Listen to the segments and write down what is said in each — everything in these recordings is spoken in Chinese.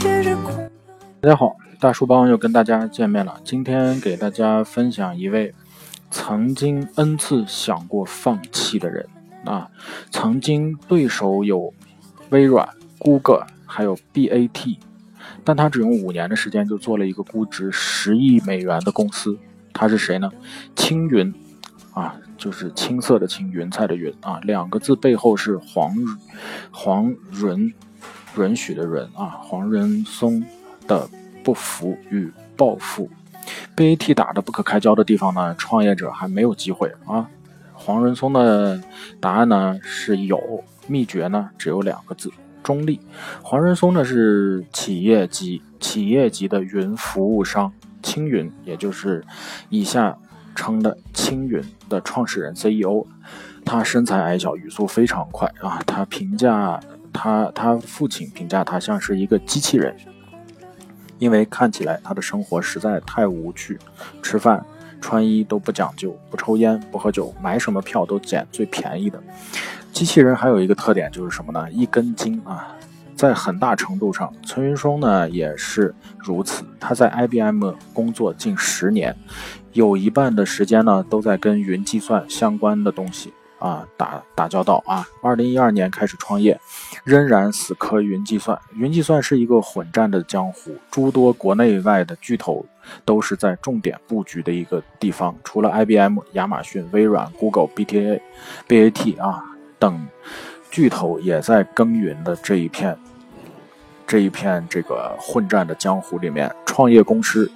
大家好，大叔帮又跟大家见面了。今天给大家分享一位曾经 n 次想过放弃的人啊，曾经对手有微软、Google 还有 BAT，但他只用五年的时间就做了一个估值十亿美元的公司。他是谁呢？青云啊，就是青色的青，云彩的云啊，两个字背后是黄黄润允许的润啊，黄仁松。的不服与报复，BAT 打的不可开交的地方呢？创业者还没有机会啊。黄仁松的答案呢是有，秘诀呢只有两个字：中立。黄仁松呢是企业级企业级的云服务商青云，也就是以下称的青云的创始人 CEO。他身材矮小，语速非常快啊。他评价他他父亲评价他像是一个机器人。因为看起来他的生活实在太无趣，吃饭、穿衣都不讲究，不抽烟、不喝酒，买什么票都捡最便宜的。机器人还有一个特点就是什么呢？一根筋啊！在很大程度上，陈云松呢也是如此。他在 IBM 工作近十年，有一半的时间呢都在跟云计算相关的东西。啊，打打交道啊！二零一二年开始创业，仍然死磕云计算。云计算是一个混战的江湖，诸多国内外的巨头都是在重点布局的一个地方。除了 IBM、亚马逊、微软、Google、BTA、BAT 啊等巨头也在耕耘的这一片这一片这个混战的江湖里面，创业公司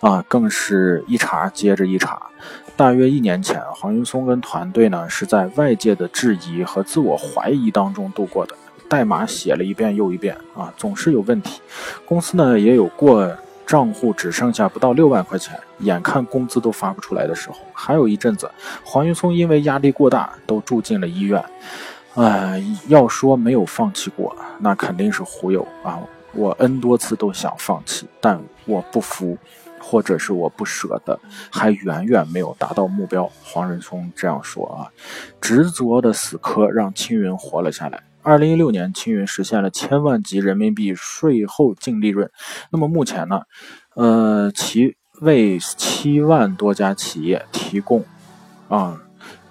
啊更是一茬接着一茬。大约一年前，黄云松跟团队呢是在外界的质疑和自我怀疑当中度过的。代码写了一遍又一遍啊，总是有问题。公司呢也有过账户只剩下不到六万块钱，眼看工资都发不出来的时候。还有一阵子，黄云松因为压力过大都住进了医院。哎，要说没有放弃过，那肯定是忽悠啊！我 N 多次都想放弃，但我不服。或者是我不舍得，还远远没有达到目标。黄仁松这样说啊，执着的死磕让青云活了下来。二零一六年，青云实现了千万级人民币税后净利润。那么目前呢，呃，其为七万多家企业提供啊。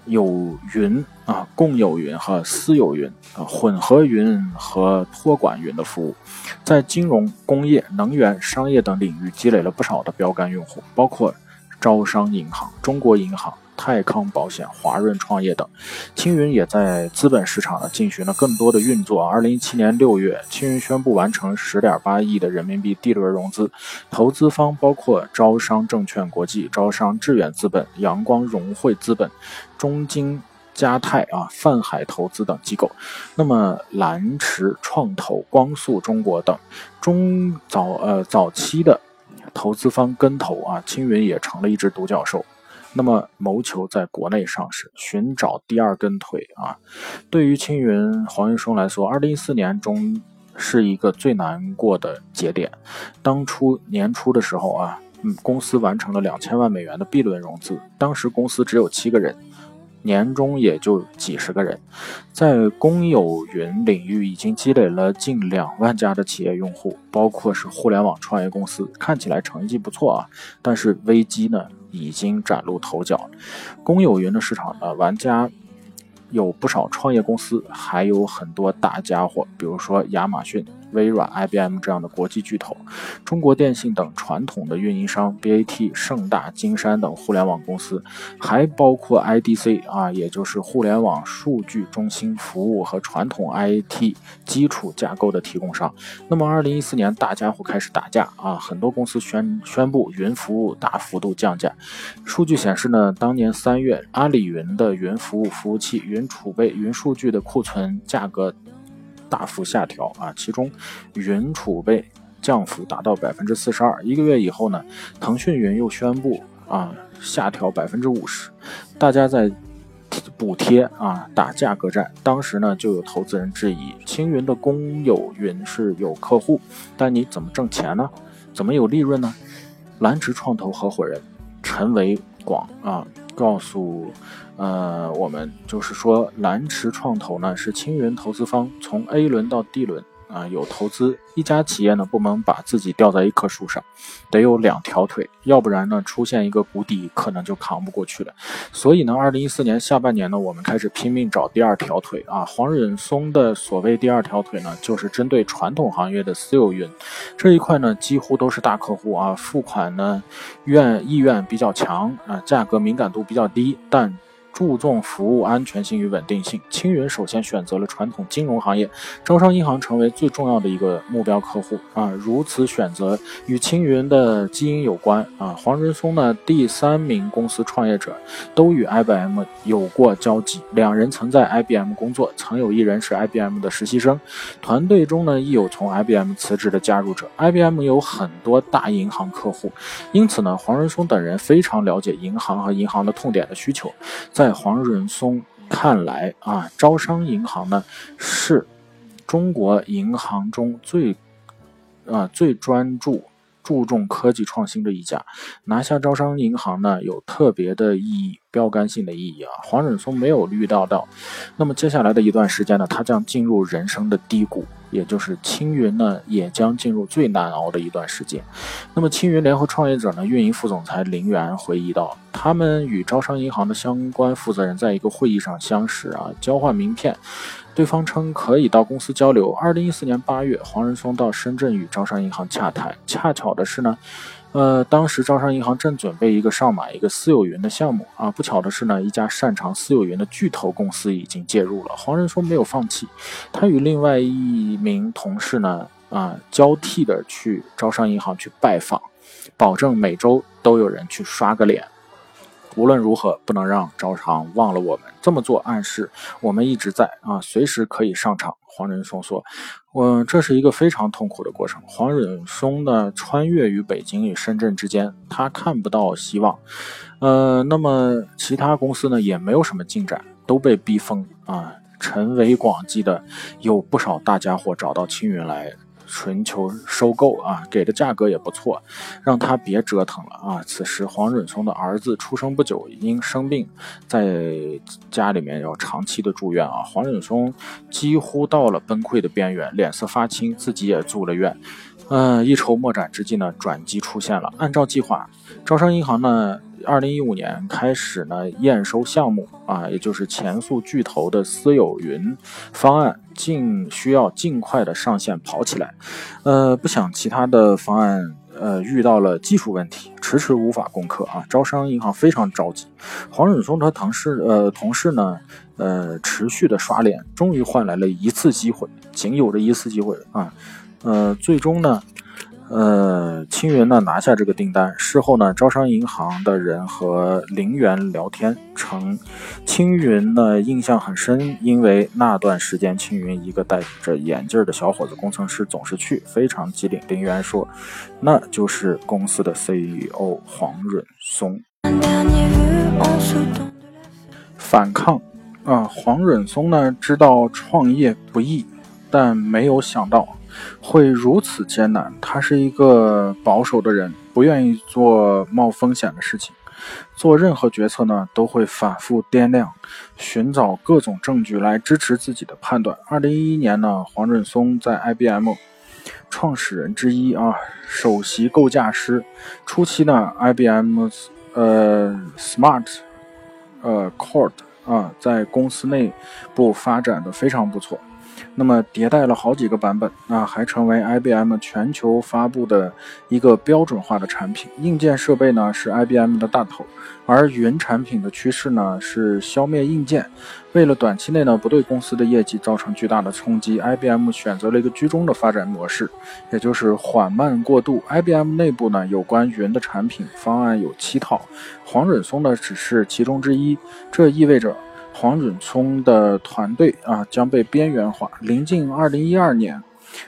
有云啊，共有云和私有云啊，混合云和托管云的服务，在金融、工业、能源、商业等领域积累了不少的标杆用户，包括招商银行、中国银行。泰康保险、华润创业等，青云也在资本市场呢进行了更多的运作。二零一七年六月，青云宣布完成十点八亿的人民币 D 轮融资，投资方包括招商证券国际、招商致远资本、阳光融汇资本、中金嘉泰啊、泛海投资等机构。那么蓝驰创投、光速中国等中早呃早期的投资方跟投啊，青云也成了一只独角兽。那么，谋求在国内上市，寻找第二根腿啊！对于青云黄云松来说，二零一四年中是一个最难过的节点。当初年初的时候啊，嗯，公司完成了两千万美元的 B 轮融资，当时公司只有七个人。年终也就几十个人，在公有云领域已经积累了近两万家的企业用户，包括是互联网创业公司，看起来成绩不错啊。但是危机呢已经崭露头角，公有云的市场呢，玩家。有不少创业公司，还有很多大家伙，比如说亚马逊、微软、IBM 这样的国际巨头，中国电信等传统的运营商，BAT、盛大、金山等互联网公司，还包括 IDC 啊，也就是互联网数据中心服务和传统 IT 基础架构的提供商。那么，二零一四年大家伙开始打架啊，很多公司宣宣布云服务大幅度降价。数据显示呢，当年三月，阿里云的云服务服务器云。储备、云数据的库存价格大幅下调啊，其中云储备降幅达到百分之四十二。一个月以后呢，腾讯云又宣布啊下调百分之五十。大家在补贴啊打价格战。当时呢，就有投资人质疑：青云的公有云是有客户，但你怎么挣钱呢？怎么有利润呢？蓝驰创投合伙人陈维广啊。告诉，呃，我们就是说，蓝驰创投呢是青云投资方从 A 轮到 D 轮啊，有投资。一家企业呢，不能把自己吊在一棵树上，得有两条腿，要不然呢，出现一个谷底，可能就扛不过去了。所以呢，二零一四年下半年呢，我们开始拼命找第二条腿啊。黄仁松的所谓第二条腿呢，就是针对传统行业的私有云这一块呢，几乎都是大客户啊，付款呢愿意愿比较强啊，价格敏感度比较低，但。注重服务安全性与稳定性，青云首先选择了传统金融行业，招商银行成为最重要的一个目标客户啊。如此选择与青云的基因有关啊。黄仁松呢，第三名公司创业者，都与 IBM 有过交集，两人曾在 IBM 工作，曾有一人是 IBM 的实习生，团队中呢亦有从 IBM 辞职的加入者。IBM 有很多大银行客户，因此呢，黄仁松等人非常了解银行和银行的痛点的需求，在在黄仁松看来啊，招商银行呢是中国银行中最啊最专注注重科技创新的一家，拿下招商银行呢有特别的意义，标杆性的意义啊。黄仁松没有预料到，那么接下来的一段时间呢，他将进入人生的低谷。也就是青云呢，也将进入最难熬的一段时间。那么，青云联合创业者呢，运营副总裁林源回忆到，他们与招商银行的相关负责人在一个会议上相识啊，交换名片，对方称可以到公司交流。二零一四年八月，黄仁松到深圳与招商银行洽谈，恰巧的是呢。呃，当时招商银行正准备一个上马一个私有云的项目啊，不巧的是呢，一家擅长私有云的巨头公司已经介入了。黄仁松没有放弃，他与另外一名同事呢啊交替的去招商银行去拜访，保证每周都有人去刷个脸。无论如何，不能让招商忘了我们。这么做暗示我们一直在啊，随时可以上场。黄仁松说：“我这是一个非常痛苦的过程。黄仁松呢，穿越于北京与深圳之间，他看不到希望。呃，那么其他公司呢，也没有什么进展，都被逼疯啊。陈伟广记得有不少大家伙找到青云来。”寻求收购啊，给的价格也不错，让他别折腾了啊。此时黄润松的儿子出生不久，因生病在家里面要长期的住院啊。黄润松几乎到了崩溃的边缘，脸色发青，自己也住了院。嗯，一筹莫展之际呢，转机出现了。按照计划，招商银行呢。二零一五年开始呢，验收项目啊，也就是前述巨头的私有云方案，尽需要尽快的上线跑起来。呃，不想其他的方案呃遇到了技术问题，迟迟无法攻克啊。招商银行非常着急，黄忍松和同事呃同事呢呃持续的刷脸，终于换来了一次机会，仅有的一次机会啊，呃，最终呢。呃，青云呢拿下这个订单，事后呢，招商银行的人和林源聊天，称青云呢印象很深，因为那段时间青云一个戴着眼镜的小伙子工程师总是去，非常机灵。林源说，那就是公司的 CEO 黄润松。反抗啊，黄润松呢知道创业不易，但没有想到。会如此艰难。他是一个保守的人，不愿意做冒风险的事情。做任何决策呢，都会反复掂量，寻找各种证据来支持自己的判断。二零一一年呢，黄润松在 IBM 创始人之一啊，首席构架师。初期呢，IBM 呃 Smart 呃 Core 啊，在公司内部发展的非常不错。那么迭代了好几个版本，那，还成为 IBM 全球发布的一个标准化的产品。硬件设备呢是 IBM 的大头，而云产品的趋势呢是消灭硬件。为了短期内呢不对公司的业绩造成巨大的冲击，IBM 选择了一个居中的发展模式，也就是缓慢过渡。IBM 内部呢有关云的产品方案有七套，黄忍松呢只是其中之一，这意味着。黄准聪的团队啊将被边缘化。临近二零一二年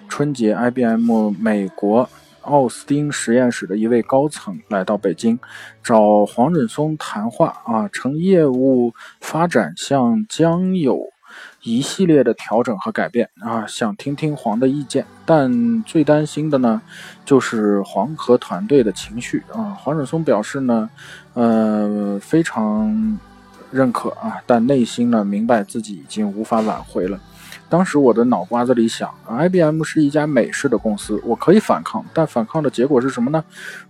春节，IBM 美国奥斯汀实验室的一位高层来到北京，找黄准松谈话啊，称业务发展项将有一系列的调整和改变啊，想听听黄的意见。但最担心的呢，就是黄和团队的情绪啊。黄准松表示呢，呃，非常。认可啊，但内心呢明白自己已经无法挽回了。当时我的脑瓜子里想，IBM 是一家美式的公司，我可以反抗，但反抗的结果是什么呢？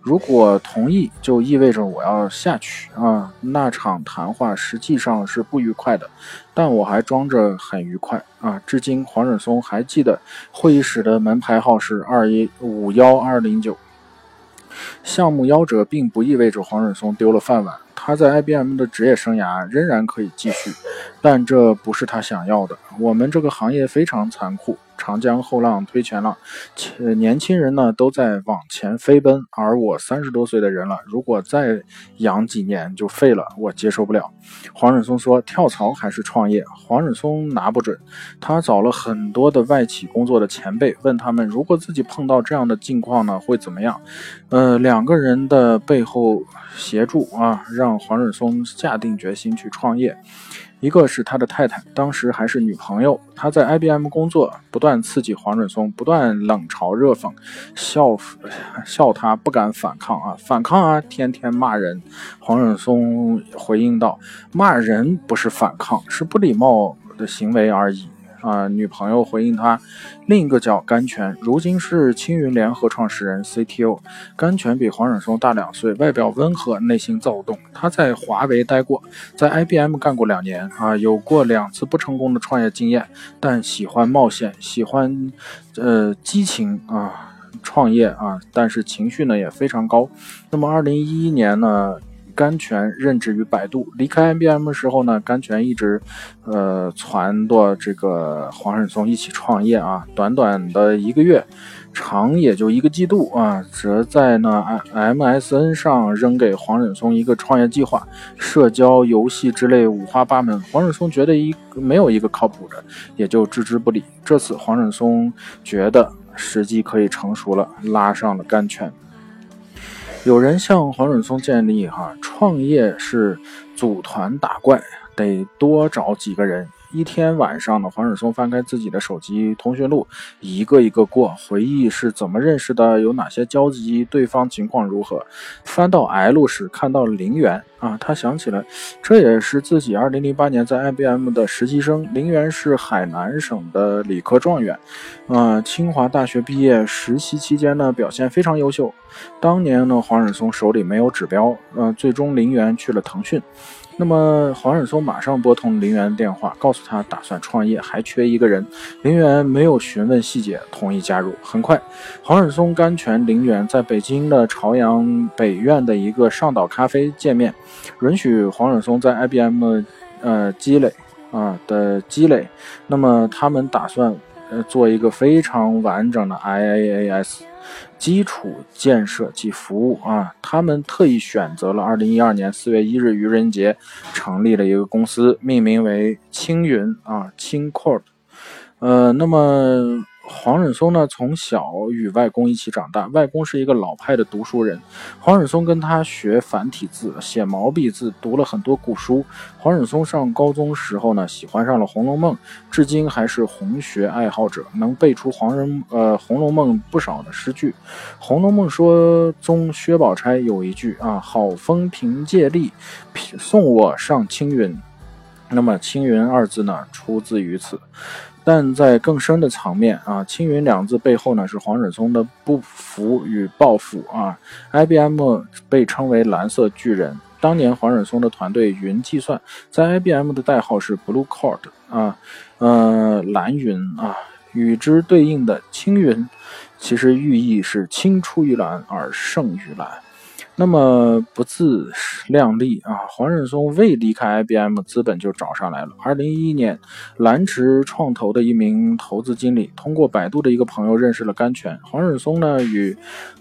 如果同意，就意味着我要下去啊。那场谈话实际上是不愉快的，但我还装着很愉快啊。至今，黄忍松还记得会议室的门牌号是二一五幺二零九。项目夭折并不意味着黄忍松丢了饭碗。他在 IBM 的职业生涯仍然可以继续，但这不是他想要的。我们这个行业非常残酷。长江后浪推前浪，且年轻人呢都在往前飞奔，而我三十多岁的人了，如果再养几年就废了，我接受不了。黄忍松说：“跳槽还是创业？”黄忍松拿不准，他找了很多的外企工作的前辈，问他们如果自己碰到这样的境况呢会怎么样？呃，两个人的背后协助啊，让黄忍松下定决心去创业。一个是他的太太，当时还是女朋友。他在 IBM 工作，不断刺激黄准松，不断冷嘲热讽，笑笑他不敢反抗啊，反抗啊，天天骂人。黄准松回应道：“骂人不是反抗，是不礼貌的行为而已。”啊，女朋友回应他，另一个叫甘泉，如今是青云联合创始人 CTO。甘泉比黄仁松大两岁，外表温和，内心躁动。他在华为待过，在 IBM 干过两年，啊，有过两次不成功的创业经验，但喜欢冒险，喜欢，呃，激情啊，创业啊，但是情绪呢也非常高。那么，二零一一年呢？甘泉任职于百度，离开 IBM 的时候呢，甘泉一直，呃，撺掇这个黄忍松一起创业啊。短短的一个月，长也就一个季度啊，则在呢 MSN 上扔给黄忍松一个创业计划，社交游戏之类五花八门。黄忍松觉得一没有一个靠谱的，也就置之不理。这次黄忍松觉得时机可以成熟了，拉上了甘泉。有人向黄准松建议：哈，创业是组团打怪，得多找几个人。一天晚上呢，黄忍松翻开自己的手机通讯录，一个一个过，回忆是怎么认识的，有哪些交集，对方情况如何。翻到 L 时，看到林园啊，他想起来，这也是自己2008年在 IBM 的实习生。林园是海南省的理科状元，啊，清华大学毕业，实习期间呢表现非常优秀。当年呢，黄忍松手里没有指标，呃，最终林园去了腾讯。那么黄仁松马上拨通林园电话，告诉他打算创业，还缺一个人。林园没有询问细节，同意加入。很快，黄仁松、甘泉、林园在北京的朝阳北苑的一个上岛咖啡见面，允许黄仁松在 IBM 呃积累啊的积累。那么他们打算呃做一个非常完整的 IaaS。基础建设及服务啊，他们特意选择了二零一二年四月一日愚人节，成立了一个公司，命名为青云啊，青 Corp，呃，那么。黄忍松呢，从小与外公一起长大。外公是一个老派的读书人，黄忍松跟他学繁体字、写毛笔字，读了很多古书。黄忍松上高中时候呢，喜欢上了《红楼梦》，至今还是红学爱好者，能背出黄人呃《红楼梦》不少的诗句。《红楼梦》说中薛宝钗有一句啊：“好风凭借力，送我上青云。”那么“青云”二字呢，出自于此。但在更深的层面啊，“青云”两字背后呢是黄忍松的不服与报复啊。IBM 被称为“蓝色巨人”，当年黄忍松的团队云计算在 IBM 的代号是 Blue Cloud 啊，呃，蓝云啊，与之对应的“青云”，其实寓意是青出于蓝而胜于蓝。那么不自量力啊！黄仁松未离开 IBM，资本就找上来了。二零一一年，蓝驰创投的一名投资经理通过百度的一个朋友认识了甘泉。黄仁松呢，与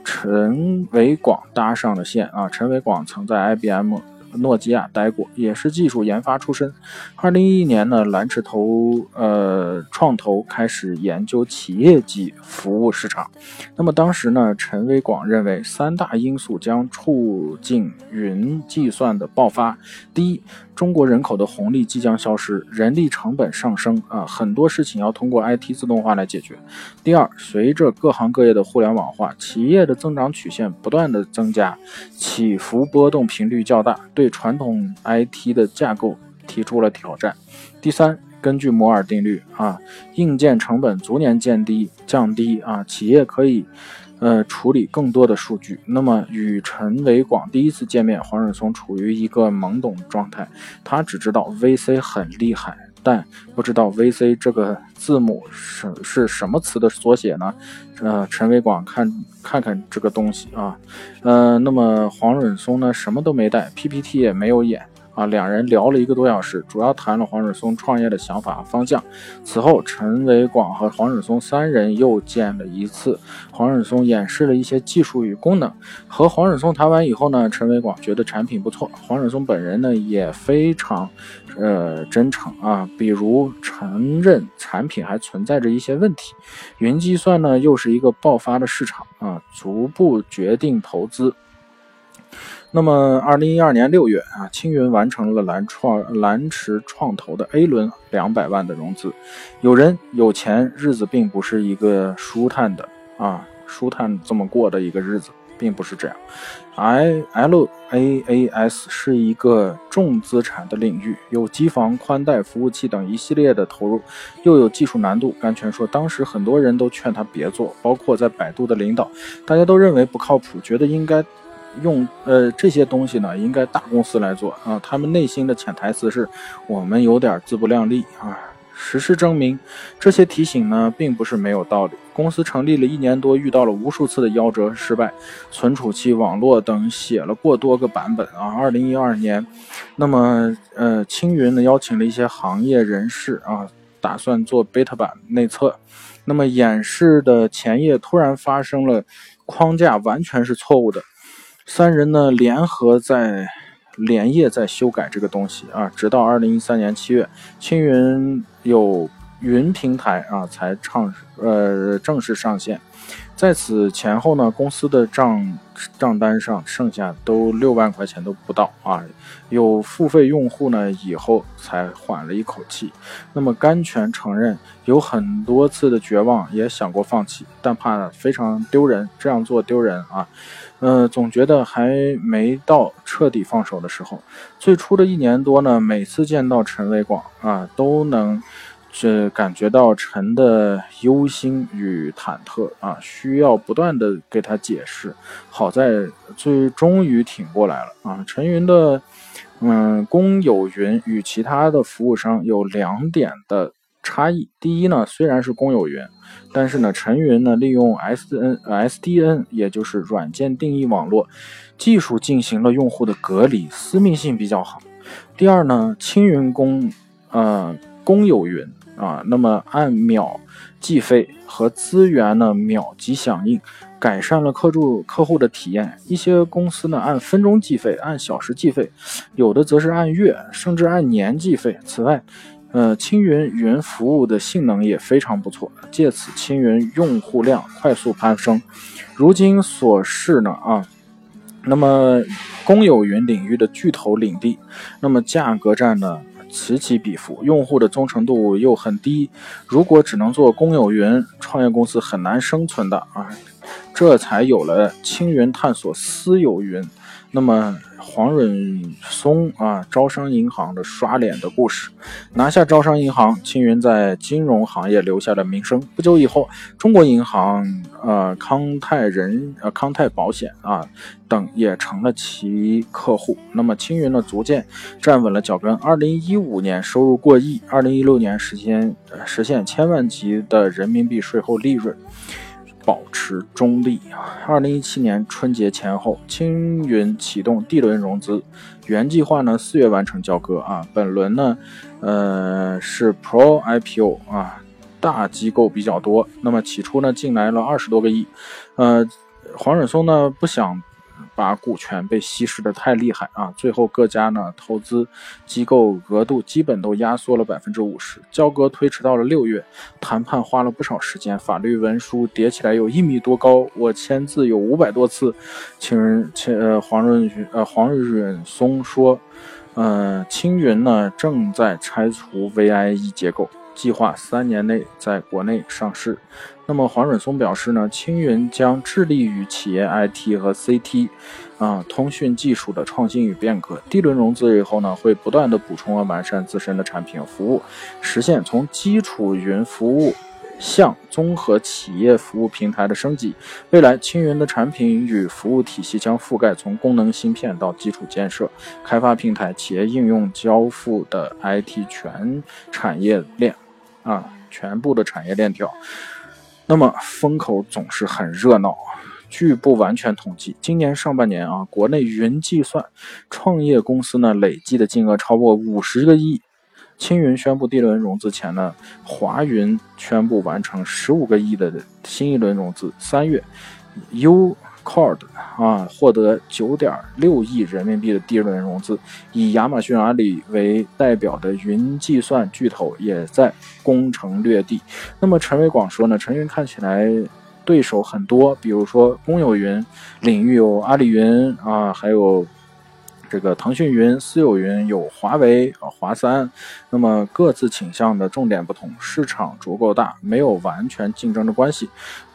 陈伟广搭上了线啊！陈伟广曾在 IBM。诺基亚待过，也是技术研发出身。二零一一年呢，蓝驰投呃创投开始研究企业级服务市场。那么当时呢，陈伟广认为三大因素将促进云计算的爆发。第一，中国人口的红利即将消失，人力成本上升啊，很多事情要通过 IT 自动化来解决。第二，随着各行各业的互联网化，企业的增长曲线不断的增加，起伏波动频率较大，对传统 IT 的架构提出了挑战。第三，根据摩尔定律啊，硬件成本逐年降低降低啊，企业可以呃处理更多的数据。那么与陈维广第一次见面，黄日松处于一个懵懂状态，他只知道 VC 很厉害。但不知道 VC 这个字母是是什么词的缩写呢？呃，陈伟广看看看这个东西啊，呃，那么黄蕊松呢，什么都没带，PPT 也没有演。啊，两人聊了一个多小时，主要谈了黄蕊松创业的想法和方向。此后，陈伟广和黄蕊松三人又见了一次。黄蕊松演示了一些技术与功能。和黄蕊松谈完以后呢，陈伟广觉得产品不错。黄蕊松本人呢也非常，呃，真诚啊，比如承认产品还存在着一些问题。云计算呢又是一个爆发的市场啊，逐步决定投资。那么，二零一二年六月啊，青云完成了蓝创蓝驰创投的 A 轮两百万的融资。有人有钱，日子并不是一个舒坦的啊，舒坦这么过的一个日子，并不是这样。I L A A S 是一个重资产的领域，有机房、宽带、服务器等一系列的投入，又有技术难度。甘泉说，当时很多人都劝他别做，包括在百度的领导，大家都认为不靠谱，觉得应该。用呃这些东西呢，应该大公司来做啊。他们内心的潜台词是，我们有点自不量力啊。实事证明，这些提醒呢，并不是没有道理。公司成立了一年多，遇到了无数次的夭折失败，存储器、网络等写了过多个版本啊。二零一二年，那么呃，青云呢邀请了一些行业人士啊，打算做 beta 版内测。那么演示的前夜，突然发生了框架完全是错误的。三人呢联合在连夜在修改这个东西啊，直到二零一三年七月，青云有云平台啊才唱呃正式上线。在此前后呢，公司的账账单上剩下都六万块钱都不到啊。有付费用户呢，以后才缓了一口气。那么甘泉承认有很多次的绝望，也想过放弃，但怕非常丢人，这样做丢人啊。呃，总觉得还没到彻底放手的时候。最初的一年多呢，每次见到陈伟广啊，都能这感觉到陈的忧心与忐忑啊，需要不断的给他解释。好在最终于挺过来了啊。陈云的嗯，公有云与其他的服务商有两点的。差异，第一呢，虽然是公有云，但是呢，陈云呢利用 S N S D N，也就是软件定义网络技术进行了用户的隔离，私密性比较好。第二呢，青云公呃公有云啊，那么按秒计费和资源呢秒级响应，改善了客住客户的体验。一些公司呢按分钟计费，按小时计费，有的则是按月甚至按年计费。此外，呃，青云云服务的性能也非常不错，借此青云用户量快速攀升。如今所示呢啊，那么公有云领域的巨头领地，那么价格战呢此起彼伏，用户的忠诚度又很低。如果只能做公有云，创业公司很难生存的啊。这才有了青云探索私有云。那么。黄润松啊，招商银行的刷脸的故事，拿下招商银行，青云在金融行业留下了名声。不久以后，中国银行、呃康泰人、呃康泰保险啊等也成了其客户。那么青云呢，逐渐站稳了脚跟。二零一五年收入过亿，二零一六年实现实现千万级的人民币税后利润。保持中立。二零一七年春节前后，青云启动 D 轮融资，原计划呢四月完成交割啊。本轮呢，呃是 Pro IPO 啊，大机构比较多。那么起初呢进来了二十多个亿，呃，黄蕊松呢不想。把股权被稀释的太厉害啊！最后各家呢投资机构额度基本都压缩了百分之五十，交割推迟到了六月，谈判花了不少时间，法律文书叠起来有一米多高，我签字有五百多次。请人，请呃黄润呃黄润松说，呃青云呢正在拆除 VIE 结构。计划三年内在国内上市。那么黄润松表示呢，青云将致力于企业 IT 和 CT 啊通讯技术的创新与变革。D 轮融资以后呢，会不断的补充和完善自身的产品服务，实现从基础云服务。向综合企业服务平台的升级，未来青云的产品与服务体系将覆盖从功能芯片到基础建设、开发平台、企业应用交付的 IT 全产业链，啊，全部的产业链条。那么风口总是很热闹。据不完全统计，今年上半年啊，国内云计算创业公司呢累计的金额超过五十个亿。青云宣布 D 轮融资前呢，华云宣布完成十五个亿的新一轮融资。三月优 Cloud 啊获得九点六亿人民币的 D 轮融资。以亚马逊、阿里为代表的云计算巨头也在攻城略地。那么陈伟广说呢，陈云看起来对手很多，比如说公有云领域有阿里云啊，还有。这个腾讯云、私有云有华为啊、华三，那么各自倾向的重点不同，市场足够大，没有完全竞争的关系，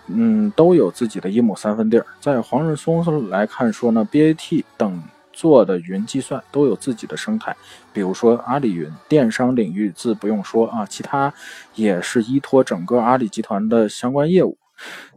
嗯，都有自己的一亩三分地儿。在黄润松来看说呢，BAT 等做的云计算都有自己的生态，比如说阿里云，电商领域自不用说啊，其他也是依托整个阿里集团的相关业务。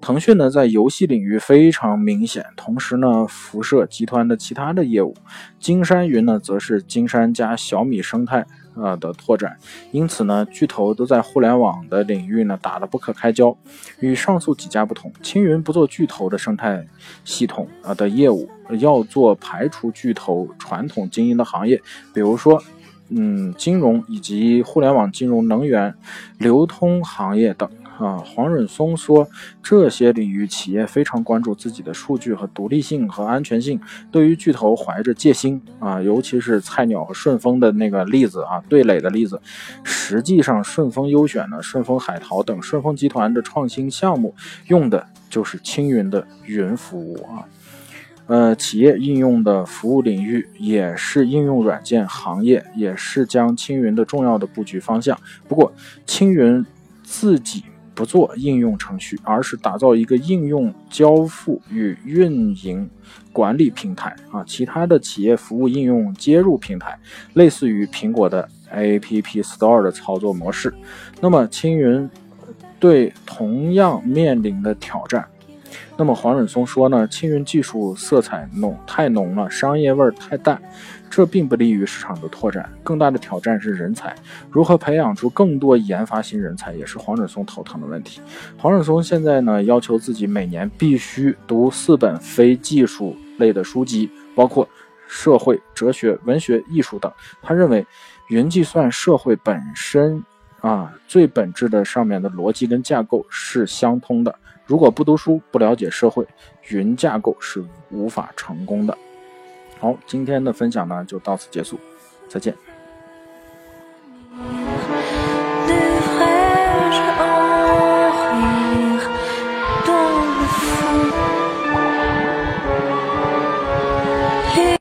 腾讯呢，在游戏领域非常明显，同时呢，辐射集团的其他的业务。金山云呢，则是金山加小米生态呃的拓展。因此呢，巨头都在互联网的领域呢打得不可开交。与上述几家不同，青云不做巨头的生态系统啊的业务，要做排除巨头传统经营的行业，比如说，嗯，金融以及互联网金融、能源、流通行业等。啊，黄润松说，这些领域企业非常关注自己的数据和独立性和安全性。对于巨头怀着戒心啊，尤其是菜鸟和顺丰的那个例子啊，对垒的例子。实际上，顺丰优选呢，顺丰海淘等顺丰集团的创新项目，用的就是青云的云服务啊。呃，企业应用的服务领域也是应用软件行业，也是将青云的重要的布局方向。不过，青云自己。不做应用程序，而是打造一个应用交付与运营管理平台啊，其他的企业服务应用接入平台，类似于苹果的 App Store 的操作模式。那么青云对同样面临的挑战。那么黄润松说呢，青云技术色彩浓太浓了，商业味儿太淡。这并不利于市场的拓展，更大的挑战是人才，如何培养出更多研发型人才，也是黄润松头疼的问题。黄润松现在呢，要求自己每年必须读四本非技术类的书籍，包括社会、哲学、文学、艺术等。他认为，云计算社会本身啊，最本质的上面的逻辑跟架构是相通的。如果不读书，不了解社会，云架构是无法成功的。好今天的分享呢就到此结束再见。